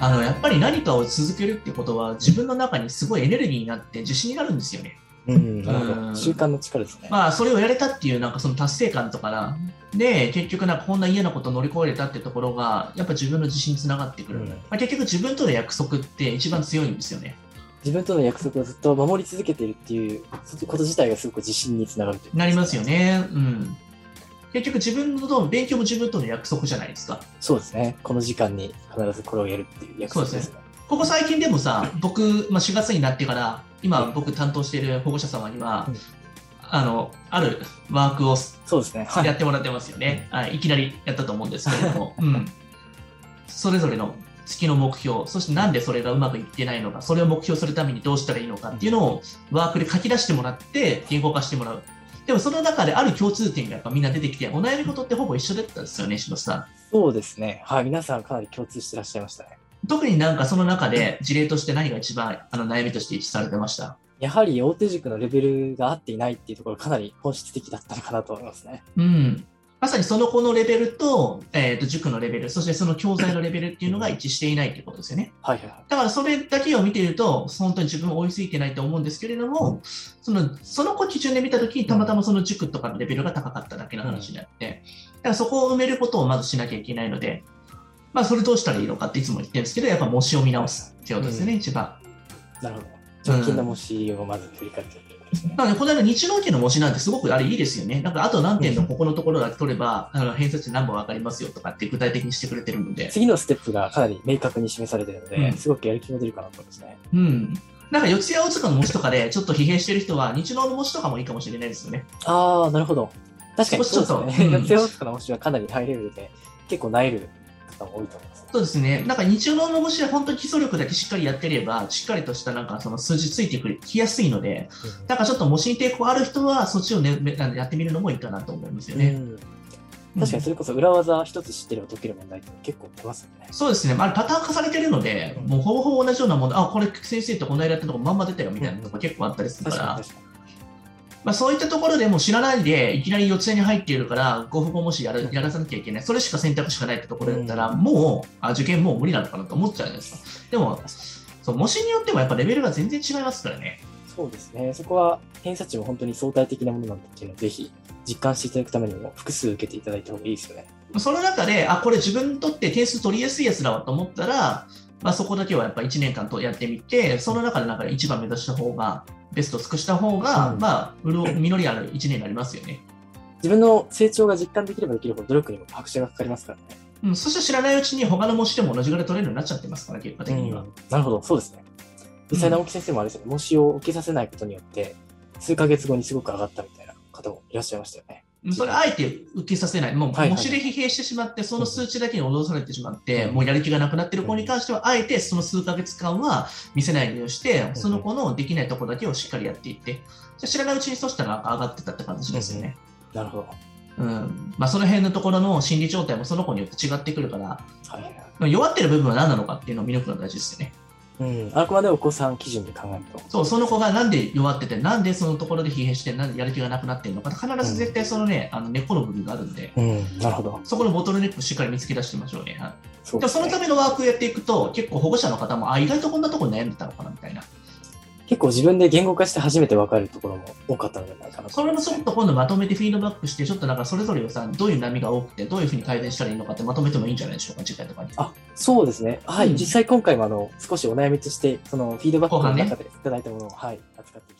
あのやっぱり何かを続けるってことは自分の中にすごいエネルギーになって自信になるんですよね。うん、習慣の力ですね。まあそれをやれたっていうなんかその達成感とかな。で、結局なんかこんな嫌なことを乗り越えれたってところがやっぱ自分の自信につながってくる。うんまあ、結局自分との約束って一番強いんですよね。自分との約束をずっと守り続けているっていうこと自体がすごく自信につながるなりますよ。ね。うん。結局自分の勉強も自分との約束じゃないですか。そうですね。この時間に必ずこれをやるっていう約束ですね。ここ最近でもさ、僕、まあ、4月になってから、今僕担当している保護者様には、うんあの、あるワークをそうですね。はやってもらってますよね。はい、いきなりやったと思うんですけれども、うん。それぞれの月の目標、そしてなんでそれがうまくいってないのか、それを目標するためにどうしたらいいのかっていうのをワークで書き出してもらって、言語化してもらう。でもその中である共通点がやっぱみんな出てきて、お悩み事ってほぼ一緒だったんですよね、篠田さん。そうですね。はい。皆さんかなり共通してらっしゃいましたね。特になんかその中で事例として何が一番あの悩みとして一致されてました？やはり大手塾のレベルが合っていないっていうところかなり本質的だったのかなと思いますね。うん。まさにその子のレベルと、えー、と塾のレベル、そしてその教材のレベルっていうのが一致していないということですよね。はいはいはい。だからそれだけを見ていると、本当に自分は追いついてないと思うんですけれども、そのその子基準で見たときに、たまたまその塾とかのレベルが高かっただけの話であって、だからそこを埋めることをまずしなきゃいけないので、まあ、それどうしたらいいのかっていつも言ってるんですけど、やっぱ模試を見直すっていうことですよね、一番。なるほど。直近の模試をまず振り返ってみることですね。なので、この間、日農家の模試なんてすごくあれいいですよね。なんか、あと何点のここのところだけ取れば、あの偏差値何本分かりますよとかって具体的にしてくれてるので。次のステップがかなり明確に示されているので、うんすごくやる気も出るかなと思いますね。うん。なんか、四谷大塚の模試とかでちょっと疲弊してる人は、日農の模試とかもいいかもしれないですよね。ああ、なるほど。確かにそうですね。四谷大塚の模試はかなりハイレベルで、結構なえる方も多いと思います。そうですね。なんか、日農の模試は本当に基礎力だけしっかりやってれば、しっかりとしたなんかその数字ついてくる、きやすいので、だからちょっと模試に抵抗ある人は、そっちをね、やってみるのもいいかなと思いますよね。うん確かにそれこそ裏技一つ知ってれば解ける問題って結構出ますよね。そうですね、まあ、パターン化されてるので、もうほぼほぼ同じようなもの、あ、これ先生とこの間やったとこまんま出たよみたいなとこ結構あったりするから。まあ、そういったところでも知らないで、いきなり四つに入っているから、5分後もしやるやらさなきゃいけない、それしか選択肢がないってところだったら、うんもうあ受験もう無理なのかなと思っちゃうじゃないですか。でも、そう模試によってもやっぱレベルが全然違いますからね。そうですね。そこは偏差値も本当に相対的なものなんだっていうのをぜひ実感していただくためにも複数受けていただいた方がいいですよね。その中で、あ、これ自分にとって点数取りやすいやつだわと思ったら、まあ、そこだけはやっぱ1年間とやってみて、その中でなんか一番目指した方が、ベストを尽くした方が、うんまあ、潤実りある1年になりますよね。自分の成長が実感できればできるほど努力にも拍車がかかりますからね。うん、そして知らないうちに他の模試でも同じぐらい取れるようになっちゃってますから、結果的には。うんなるほど、そうですね。実際、直木先生もあれですよね、模試を受けさせないことによって、数ヶ月後にすごく上がったみたいな方もいらっしゃいましたよね。うん。それあえて受けさせない。もう、はいはい。模試で疲弊してしまって、その数値だけに脅されてしまって、うん。もうやる気がなくなってる子に関しては、あえてその数ヶ月間は見せないようにして、ん。その子のできないところだけをしっかりやっていって、知らないうちにそしたら上がってたって形ですよね。なるほど。うん。まあ、その辺のところの心理状態もその子によって違ってくるから、はい。弱ってる部分は何なのかっていうのを見抜くのが大事ですよね。うん、あくまでお子さん基準で考えると。そう、その子がなんで弱ってて、なんでそのところで疲弊して、なんでやる気がなくなってるのか、必ず絶対そのね、あの根っこの部分があるんで、うん、なるほど。そこのボトルネックをしっかり見つけ出してみましょうね。はいでそそのためのワークをやっていくと、結構保護者の方も、あ、意外とこんなところに悩んでたのかなみたいな。結構自分で言語化して初めて分かるところも多かったのではないかなそれもちょっと今度まとめてフィードバックして、ちょっとなんかそれぞれをさ、どういう波が多くて、どういうふうに改善したらいいのかってまとめてもいいんじゃないでしょうか、次回とかに。あそうですね。はい。うん実際今回もあの少しお悩みとして、そのフィードバックの中でいただいたものを、はい、扱っていきた